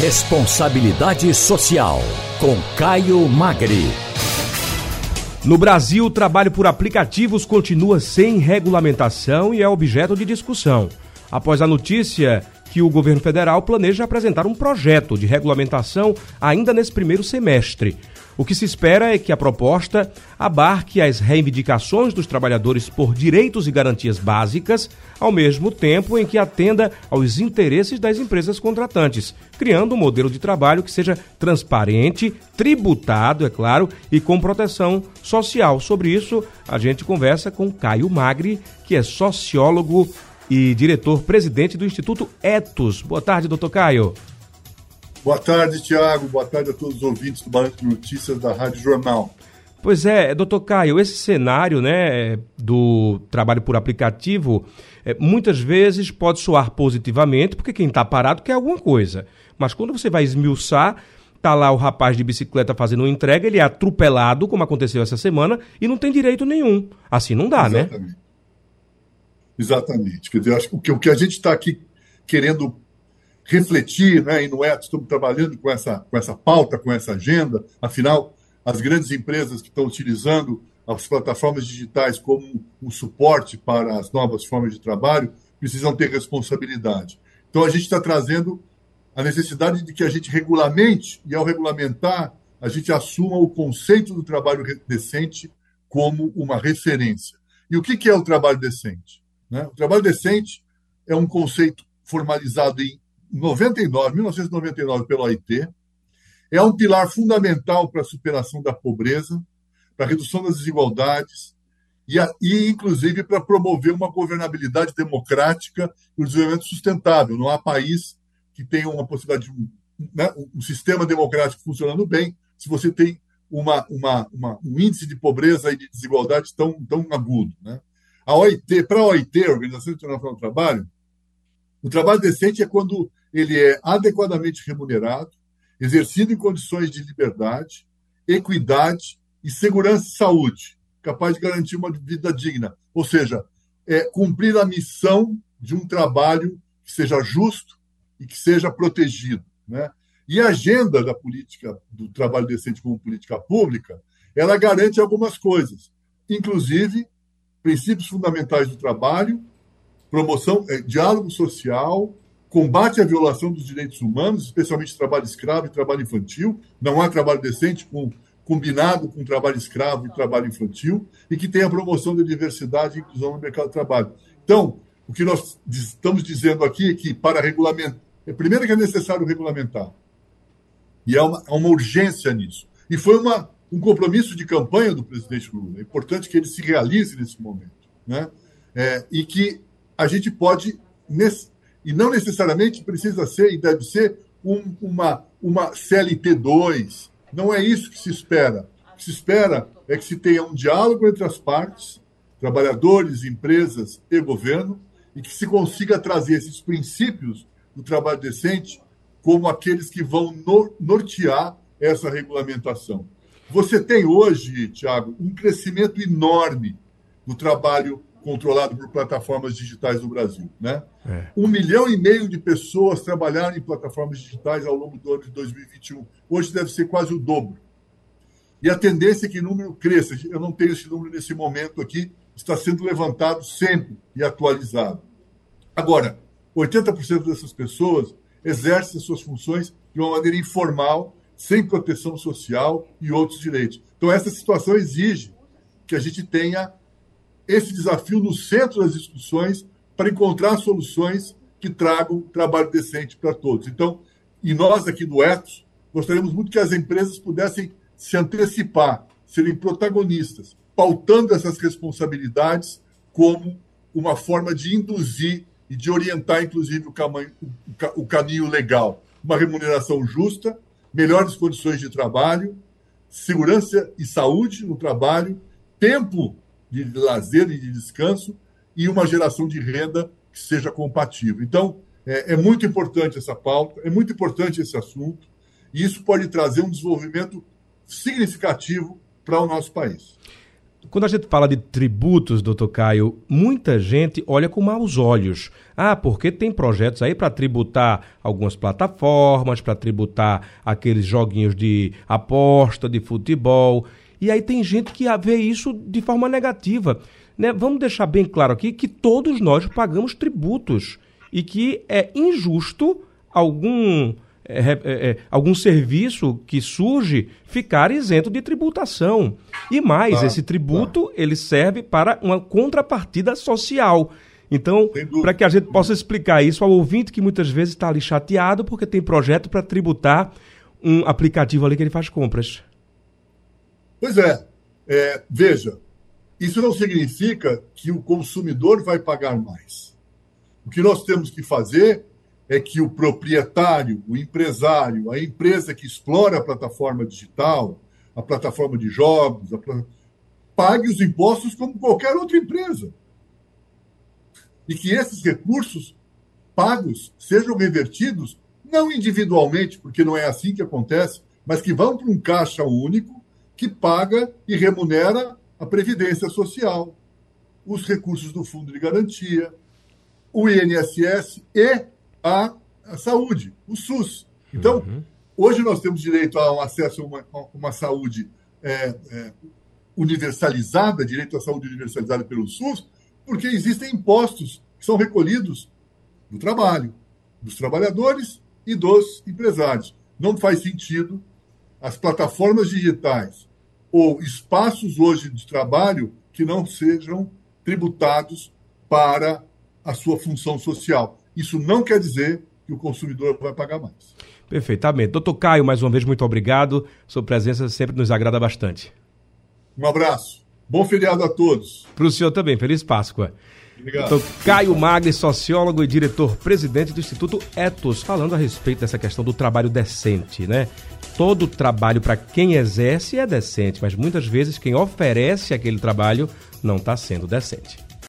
Responsabilidade Social, com Caio Magri. No Brasil, o trabalho por aplicativos continua sem regulamentação e é objeto de discussão. Após a notícia que o governo federal planeja apresentar um projeto de regulamentação ainda nesse primeiro semestre. O que se espera é que a proposta abarque as reivindicações dos trabalhadores por direitos e garantias básicas, ao mesmo tempo em que atenda aos interesses das empresas contratantes, criando um modelo de trabalho que seja transparente, tributado, é claro, e com proteção social. Sobre isso, a gente conversa com Caio Magri, que é sociólogo e diretor-presidente do Instituto Etos. Boa tarde, doutor Caio. Boa tarde, Tiago. Boa tarde a todos os ouvintes do Balanço de Notícias da Rádio Jornal. Pois é, doutor Caio, esse cenário né, do trabalho por aplicativo é, muitas vezes pode soar positivamente, porque quem está parado quer alguma coisa. Mas quando você vai esmiuçar, tá lá o rapaz de bicicleta fazendo uma entrega, ele é atropelado, como aconteceu essa semana, e não tem direito nenhum. Assim não dá, né? Exatamente. né? Exatamente. Quer dizer, acho que o que a gente está aqui querendo refletir, né, e não é, estamos trabalhando com essa, com essa pauta, com essa agenda, afinal, as grandes empresas que estão utilizando as plataformas digitais como um suporte para as novas formas de trabalho precisam ter responsabilidade. Então, a gente está trazendo a necessidade de que a gente regulamente, e ao regulamentar, a gente assuma o conceito do trabalho decente como uma referência. E o que é o trabalho decente? Né? O trabalho decente é um conceito formalizado em 99, 1999 pela OIT, é um pilar fundamental para a superação da pobreza, para a redução das desigualdades e, a, e inclusive, para promover uma governabilidade democrática e um desenvolvimento sustentável. Não há país que tenha uma possibilidade de né, um sistema democrático funcionando bem se você tem uma, uma, uma, um índice de pobreza e de desigualdade tão, tão agudo. Né? A OIT, para a OIT, a Organização Internacional do Trabalho, o trabalho decente é quando ele é adequadamente remunerado, exercido em condições de liberdade, equidade e segurança e saúde, capaz de garantir uma vida digna. Ou seja, é cumprir a missão de um trabalho que seja justo e que seja protegido. Né? E a agenda da política do trabalho decente como política pública, ela garante algumas coisas, inclusive princípios fundamentais do trabalho, promoção, é, diálogo social, combate à violação dos direitos humanos, especialmente trabalho escravo e trabalho infantil. Não há trabalho decente com, combinado com trabalho escravo e trabalho infantil, e que tem a promoção da diversidade e inclusão no mercado de trabalho. Então, o que nós estamos dizendo aqui é que, para regulamentar, é, primeiro que é necessário regulamentar, e há uma, há uma urgência nisso. E foi uma, um compromisso de campanha do presidente Lula. É importante que ele se realize nesse momento. Né? É, e que a gente pode, nesse, e não necessariamente precisa ser e deve ser um, uma, uma CLT2. Não é isso que se espera. O que se espera é que se tenha um diálogo entre as partes, trabalhadores, empresas e governo, e que se consiga trazer esses princípios do trabalho decente como aqueles que vão nortear essa regulamentação. Você tem hoje, Tiago, um crescimento enorme do trabalho controlado por plataformas digitais no Brasil. Né? É. Um milhão e meio de pessoas trabalharam em plataformas digitais ao longo do ano de 2021. Hoje deve ser quase o dobro. E a tendência é que o número cresça. Eu não tenho esse número nesse momento aqui, está sendo levantado sempre e atualizado. Agora, 80% dessas pessoas exercem suas funções de uma maneira informal, sem proteção social e outros direitos. Então, essa situação exige que a gente tenha esse desafio no centro das discussões para encontrar soluções que tragam trabalho decente para todos. Então, e nós aqui do Etos, gostaríamos muito que as empresas pudessem se antecipar, serem protagonistas, pautando essas responsabilidades como uma forma de induzir e de orientar, inclusive, o, caminho, o caminho legal. Uma remuneração justa, melhores condições de trabalho, segurança e saúde no trabalho, tempo de lazer e de descanso e uma geração de renda que seja compatível. Então, é, é muito importante essa pauta, é muito importante esse assunto, e isso pode trazer um desenvolvimento significativo para o nosso país. Quando a gente fala de tributos, doutor Caio, muita gente olha com maus olhos. Ah, porque tem projetos aí para tributar algumas plataformas, para tributar aqueles joguinhos de aposta, de futebol. E aí tem gente que vê isso de forma negativa. Né? Vamos deixar bem claro aqui que todos nós pagamos tributos e que é injusto algum é, é, é, algum serviço que surge ficar isento de tributação. E mais, ah, esse tributo ah. ele serve para uma contrapartida social. Então, para que a gente possa explicar isso ao ouvinte que muitas vezes está ali chateado porque tem projeto para tributar um aplicativo ali que ele faz compras. Pois é. é. Veja, isso não significa que o consumidor vai pagar mais. O que nós temos que fazer é que o proprietário, o empresário, a empresa que explora a plataforma digital, a plataforma de jogos, pague os impostos como qualquer outra empresa. E que esses recursos pagos sejam revertidos, não individualmente, porque não é assim que acontece, mas que vão para um caixa único que paga e remunera a Previdência Social, os recursos do Fundo de Garantia, o INSS e a, a saúde, o SUS. Então, uhum. hoje nós temos direito a um acesso a uma, a uma saúde é, é, universalizada, direito à saúde universalizada pelo SUS, porque existem impostos que são recolhidos do trabalho, dos trabalhadores e dos empresários. Não faz sentido as plataformas digitais ou espaços hoje de trabalho que não sejam tributados para a sua função social. Isso não quer dizer que o consumidor vai pagar mais. Perfeitamente. Doutor Caio, mais uma vez, muito obrigado. Sua presença sempre nos agrada bastante. Um abraço. Bom feriado a todos. Para o senhor também. Feliz Páscoa. Obrigado. Doutor Caio Magri, sociólogo e diretor-presidente do Instituto Etos, falando a respeito dessa questão do trabalho decente, né? Todo trabalho para quem exerce é decente, mas muitas vezes quem oferece aquele trabalho não está sendo decente.